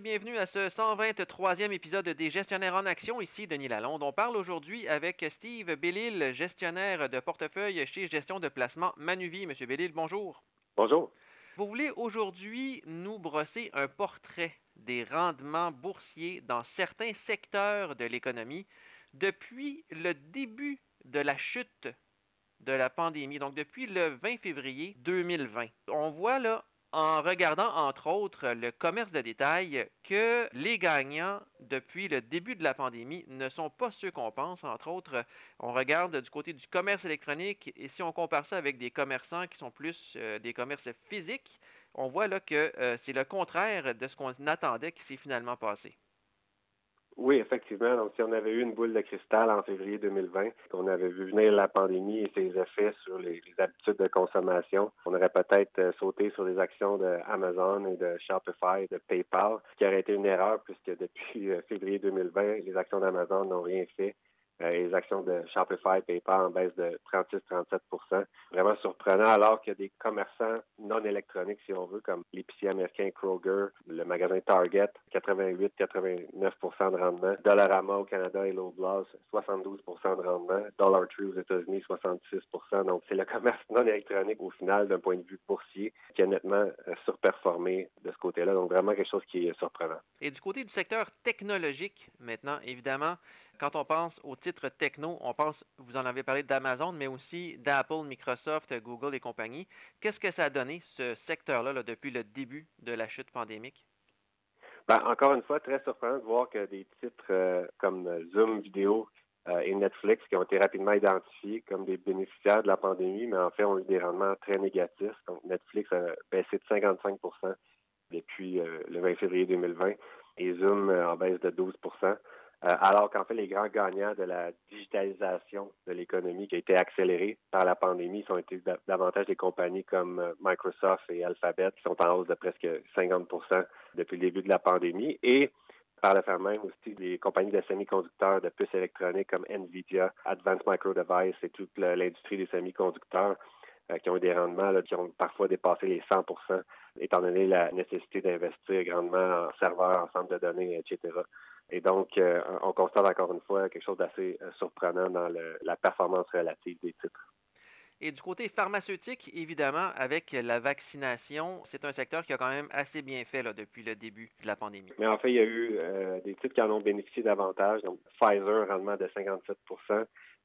et bienvenue à ce 123e épisode des Gestionnaires en Action. Ici Denis Lalonde. On parle aujourd'hui avec Steve Bellil, gestionnaire de portefeuille chez Gestion de placement Manuvie. Monsieur Bellil, bonjour. Bonjour. Vous voulez aujourd'hui nous brosser un portrait des rendements boursiers dans certains secteurs de l'économie depuis le début de la chute de la pandémie, donc depuis le 20 février 2020. On voit là en regardant entre autres le commerce de détail que les gagnants depuis le début de la pandémie ne sont pas ceux qu'on pense. Entre autres, on regarde du côté du commerce électronique et si on compare ça avec des commerçants qui sont plus euh, des commerces physiques, on voit là que euh, c'est le contraire de ce qu'on attendait qui s'est finalement passé. Oui, effectivement. Donc, si on avait eu une boule de cristal en février 2020, qu'on avait vu venir la pandémie et ses effets sur les, habitudes de consommation, on aurait peut-être euh, sauté sur les actions de Amazon et de Shopify, de PayPal, ce qui aurait été une erreur puisque depuis euh, février 2020, les actions d'Amazon n'ont rien fait les actions de Shopify, PayPal en baisse de 36-37 Vraiment surprenant, alors qu'il y a des commerçants non électroniques, si on veut, comme l'épicier américain Kroger, le magasin Target, 88-89% de rendement. Dollarama au Canada et Loblaws, 72% de rendement. Dollar Tree aux États-Unis, 66% Donc, c'est le commerce non électronique, au final, d'un point de vue boursier, qui a nettement euh, surperformé de ce côté-là. Donc, vraiment quelque chose qui est surprenant. Et du côté du secteur technologique, maintenant, évidemment, quand on pense aux titres techno, on pense, vous en avez parlé d'Amazon, mais aussi d'Apple, Microsoft, Google et compagnie. Qu'est-ce que ça a donné, ce secteur-là, depuis le début de la chute pandémique? Ben, encore une fois, très surprenant de voir que des titres euh, comme Zoom Vidéo euh, et Netflix, qui ont été rapidement identifiés comme des bénéficiaires de la pandémie, mais en fait ont eu des rendements très négatifs. Donc, Netflix a baissé de 55% depuis euh, le 20 février 2020 et Zoom en baisse de 12 euh, alors qu'en fait, les grands gagnants de la digitalisation de l'économie qui a été accélérée par la pandémie sont été davantage des compagnies comme euh, Microsoft et Alphabet qui sont en hausse de presque 50% depuis le début de la pandémie et par le fait même aussi des compagnies de semi-conducteurs de puces électroniques comme Nvidia, Advanced Micro Device et toute l'industrie des semi-conducteurs euh, qui ont eu des rendements qui ont parfois dépassé les 100% étant donné la nécessité d'investir grandement en serveurs, en centres de données, etc. Et donc, euh, on constate encore une fois quelque chose d'assez euh, surprenant dans la performance relative des titres. Et du côté pharmaceutique, évidemment, avec la vaccination, c'est un secteur qui a quand même assez bien fait là, depuis le début de la pandémie. Mais en fait, il y a eu euh, des titres qui en ont bénéficié davantage. Donc, Pfizer, rendement de 57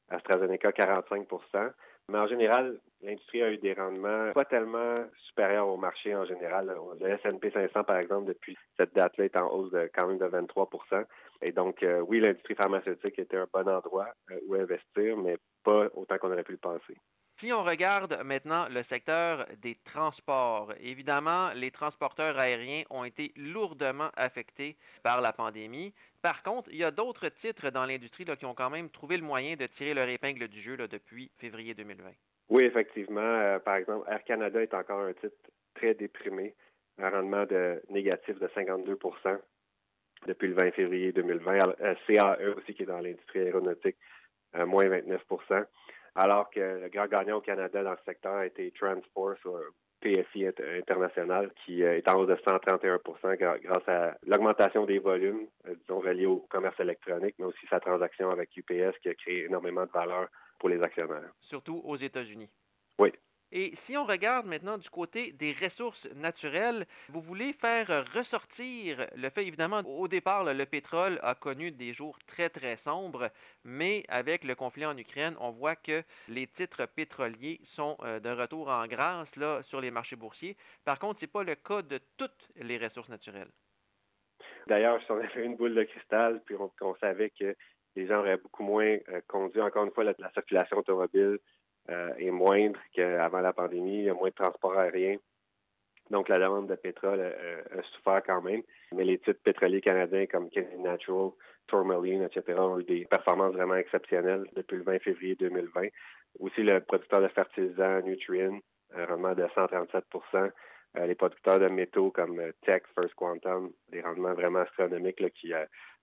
AstraZeneca, 45% mais en général, l'industrie a eu des rendements pas tellement supérieurs au marché en général. Le S&P 500, par exemple, depuis cette date-là, est en hausse de quand même de 23% Et donc, euh, oui, l'industrie pharmaceutique était un bon endroit euh, où investir, mais pas autant qu'on aurait pu le penser. Si on regarde maintenant le secteur des transports, évidemment, les transporteurs aériens ont été lourdement affectés par la pandémie. Par contre, il y a d'autres titres dans l'industrie qui ont quand même trouvé le moyen de tirer leur épingle du jeu depuis février 2020. Oui, effectivement. Euh, par exemple, Air Canada est encore un titre très déprimé, un rendement de négatif de 52% depuis le 20 février 2020. CAE aussi, qui est dans l'industrie aéronautique, euh, moins 29 alors que le grand gagnant au Canada dans ce secteur a été Transport, PSI international, qui euh, est en hausse de 131% grâce à l'augmentation des volumes, euh, disons, reliés au commerce électronique, mais aussi sa transaction avec UPS qui a créé énormément de valeur pour les actionnaires. Surtout aux États-Unis. Oui. Et si on regarde maintenant du côté des ressources naturelles, vous voulez faire ressortir le fait, évidemment, au départ, le pétrole a connu des jours très, très sombres, mais avec le conflit en Ukraine, on voit que les titres pétroliers sont euh, de retour en grâce là, sur les marchés boursiers. Par contre, ce n'est pas le cas de toutes les ressources naturelles. D'ailleurs, si on avait une boule de cristal, puis on, savait que les gens auraient beaucoup moins euh, conduit, encore une fois, la circulation automobile euh, est moindre qu'avant la pandémie. Il y a moins de transport aérien. Donc, la demande de pétrole euh, a souffert quand même. Mais les titres pétroliers canadiens comme Canadian Natural, Tourmaline, etc. ont eu des performances vraiment exceptionnelles depuis le 20 février 2020. Aussi, le producteur de fertilisants Nutrien, un rendement de 137% euh, les producteurs de métaux comme Tech, First Quantum, des rendements vraiment astronomiques qui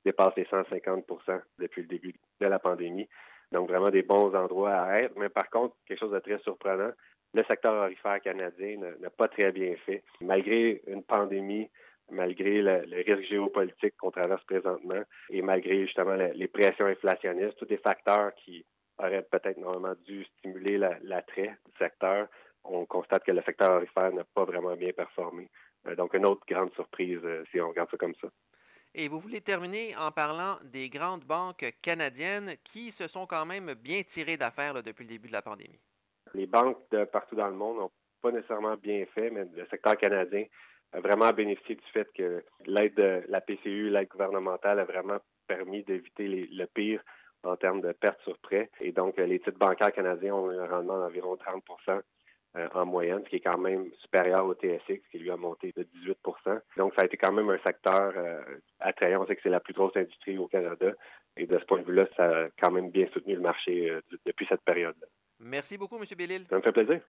dépassent les 150% depuis le début de la pandémie. Donc, vraiment des bons endroits à être. Mais par contre, quelque chose de très surprenant, le secteur orifère canadien n'a pas très bien fait. Malgré une pandémie malgré le, risque géopolitique qu'on traverse présentement et malgré justement les pressions inflationnistes, tous des facteurs qui auraient peut-être normalement dû stimuler l'attrait du secteur. On constate que le secteur aurifère n'a pas vraiment bien performé. Euh, donc, une autre grande surprise euh, si on regarde ça comme ça. Et vous voulez terminer en parlant des grandes banques canadiennes qui se sont quand même bien tirées d'affaires depuis le début de la pandémie? Les banques de partout dans le monde n'ont pas nécessairement bien fait, mais le secteur canadien a vraiment bénéficié du fait que l'aide de la PCU, l'aide gouvernementale, a vraiment permis d'éviter le pire en termes de pertes sur prêt. Et donc, les titres bancaires canadiens ont un rendement d'environ 30% euh, en moyenne, ce qui est quand même supérieur au TSX, qui lui a monté de 18 Donc, ça a été quand même un secteur euh, attrayant. On sait que c'est la plus grosse industrie au Canada. Et de ce point de vue-là, ça a quand même bien soutenu le marché euh, depuis cette période-là. Merci beaucoup, M. Bellil. Ça me fait plaisir.